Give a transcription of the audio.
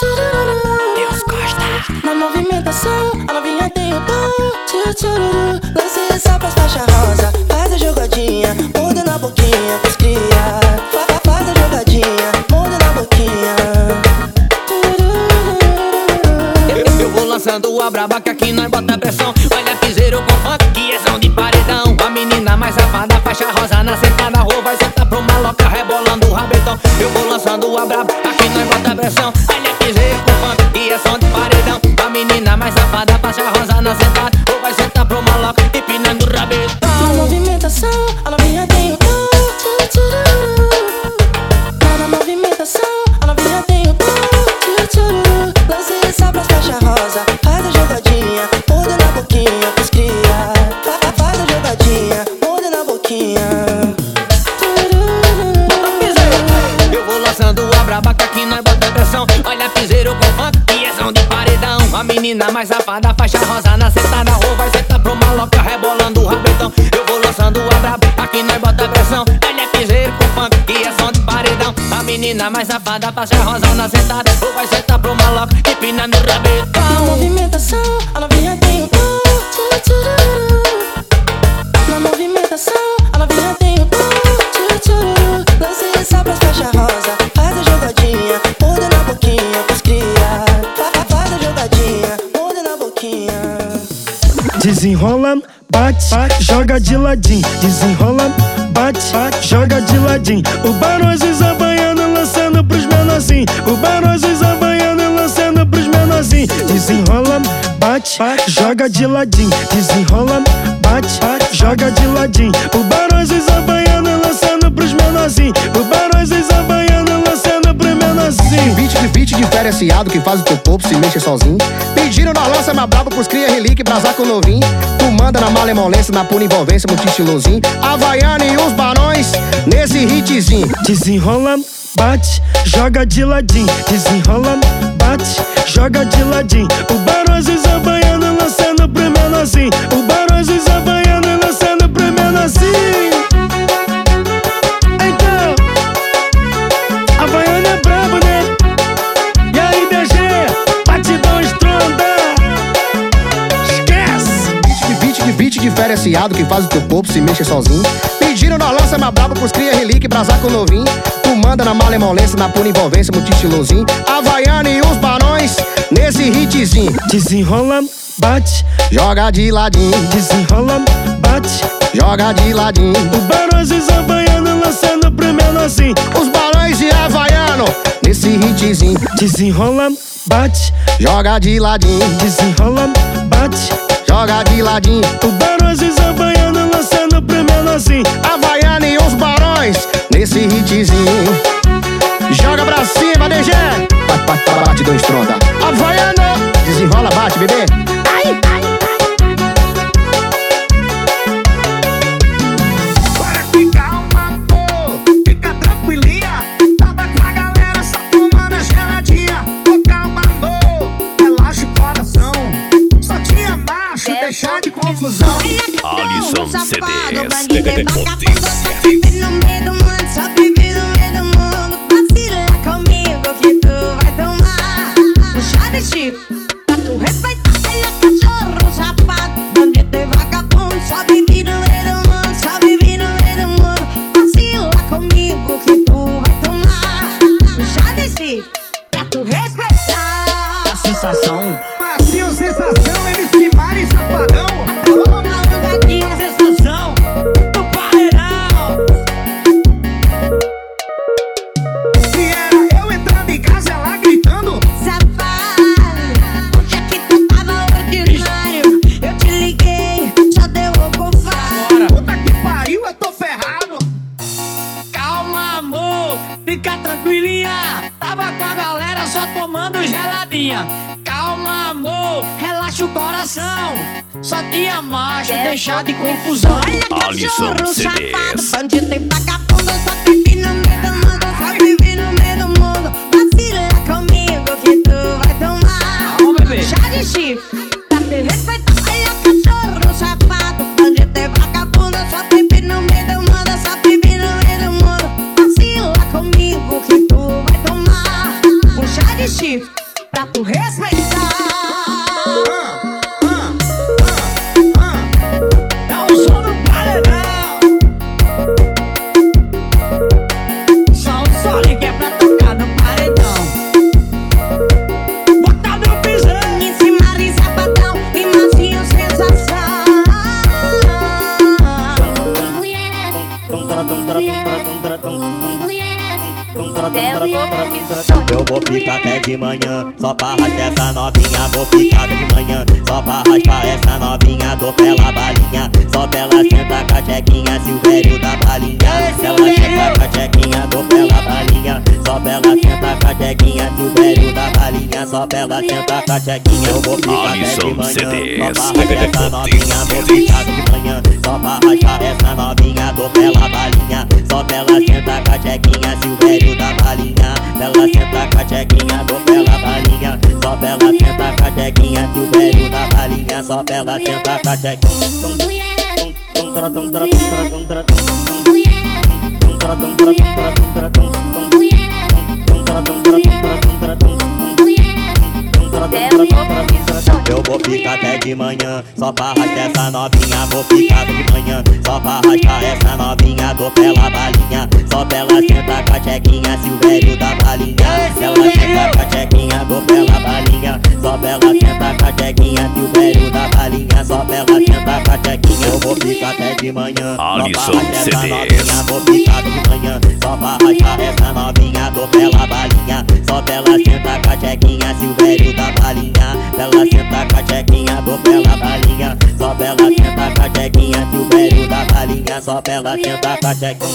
Deus gosta. Na movimentação, a novinha tem o dom. Lance essa faixa rosa. Faz a jogadinha, muda na boquinha fa- Faz a jogadinha, muda na boquinha. Eu, vou lançando a braba que aqui nós bota pressão. Olha piseiro com funk, que é de paredão. A menina mais safada, faixa rosa na sentada. Rua vai sentar pro maloca, rebolando o rabetão. Eu vou lançando a braba, Piseiro com funk, som de paredão. A menina mais safada, faixa rosa na sentada. Rua vai sentar pro maloca, rebolando o rabetão. Eu vou lançando a braba, aqui nós bota pressão. Olha piseiro com funk, som de paredão. A menina mais safada, faixa rosa na sentada. Rua vai sentar pro maloca, empinando o Na rabetão. movimentação, a novinha tem o dom. Na movimentação, bate, joga de ladinho. Desenrola, bate, joga de ladinho. O Barões Havaiano lançando pros menorzinhos. O Barões Havaiano lançando pros menorzinhos. Desenrola, bate, joga de ladinho. Desenrola, bate, joga de ladinho. O Barões Havaiano diferenciado que faz o teu corpo se mexer sozinho. Pediram na lança mais brabo pros cria relíquia, brasar com novinho. Tu manda na malemolência, na pura envolvência, muito estilosinho. Havaiana e os barões nesse hitzinho. Desenrola, bate, joga de ladinho. Desenrola, bate, joga de ladinho. O Barões Havaiano lançando pro. O diferenciado que faz o teu corpo se mexer sozinho. Pediram na lança mais brabo pros cria relíquia, brasar com novinho. Tu manda na malemolência, na pura envolvência, muito estilosinho. Havaiana e os barões nesse hitzinho. Desenrola, bate, Joga de ladinho, desenrola, bate. joga de ladinho. O Barões Havaiano lançando pro menorzinho. Os balões de Havaiano nesse hitzinho. Desenrola, bate, Joga de ladinho, desenrola, bate. joga de ladinho. Tu respeitar. A sensação. Macio, sensação, eles primarem safadão. Fica tranquilinha. Tava com a galera só tomando geladinha. Calma, amor, relaxa o coração. Só tinha macho, deixar de confusão. Olha cachorro safado, bandido e vagabundo Só vive no meio do mundo, só vive no meio do mundo Vacila comigo que tu vai tomar Calma, bebê. Chá de chifre, pra te respeitar Olha cachorro safado, bandido e vagabundo Só vive no meio do Eu vou ficar até de manhã, só pra arrastar essa novinha. Vou ficar de manhã, só pra arrastar essa novinha. Dou pela balinha, só pela senta com a chequinha. Silvério da balinha, ela senta com a chequinha. Dou pela balinha, só pela senta com a chequinha. Silvério da balinha, só pela senta com a chequinha. Eu vou ficar até de manhã, só pra arrastar essa novinha. Vou ficar de manhã, só pra arrastar essa novinha. Dou pela balinha, só pela senta com a chequinha. Silvério da balinha, ela senta com a chequinha. Dou pela balinha, só pela senta com a chequinha. Silvério da balinha, só pela senta com a chequinha. Eu vou ficar até de manhã, só pra arrastar essa novinha. Vou ficar de manhã, só pra arrastar essa novinha. Dou pela balinha, só pela senta com a chequinha. Silvério da balinha, ela senta com a chequinha. Dou pela balinha, só pela senta com a chequinha. Silvério da balinha, só pela senta de manhã, só pra Alisson CDs. novinha. Vou ficar de manhã, só pra arrastar essa novinha. Dou pela balinha, só pela senta com a chequinha. Silvério da balinha, ela senta com a chequinha. Dou pela balinha, só pela senta com a chequinha. Silvério da balinha, só pela senta com a chequinha.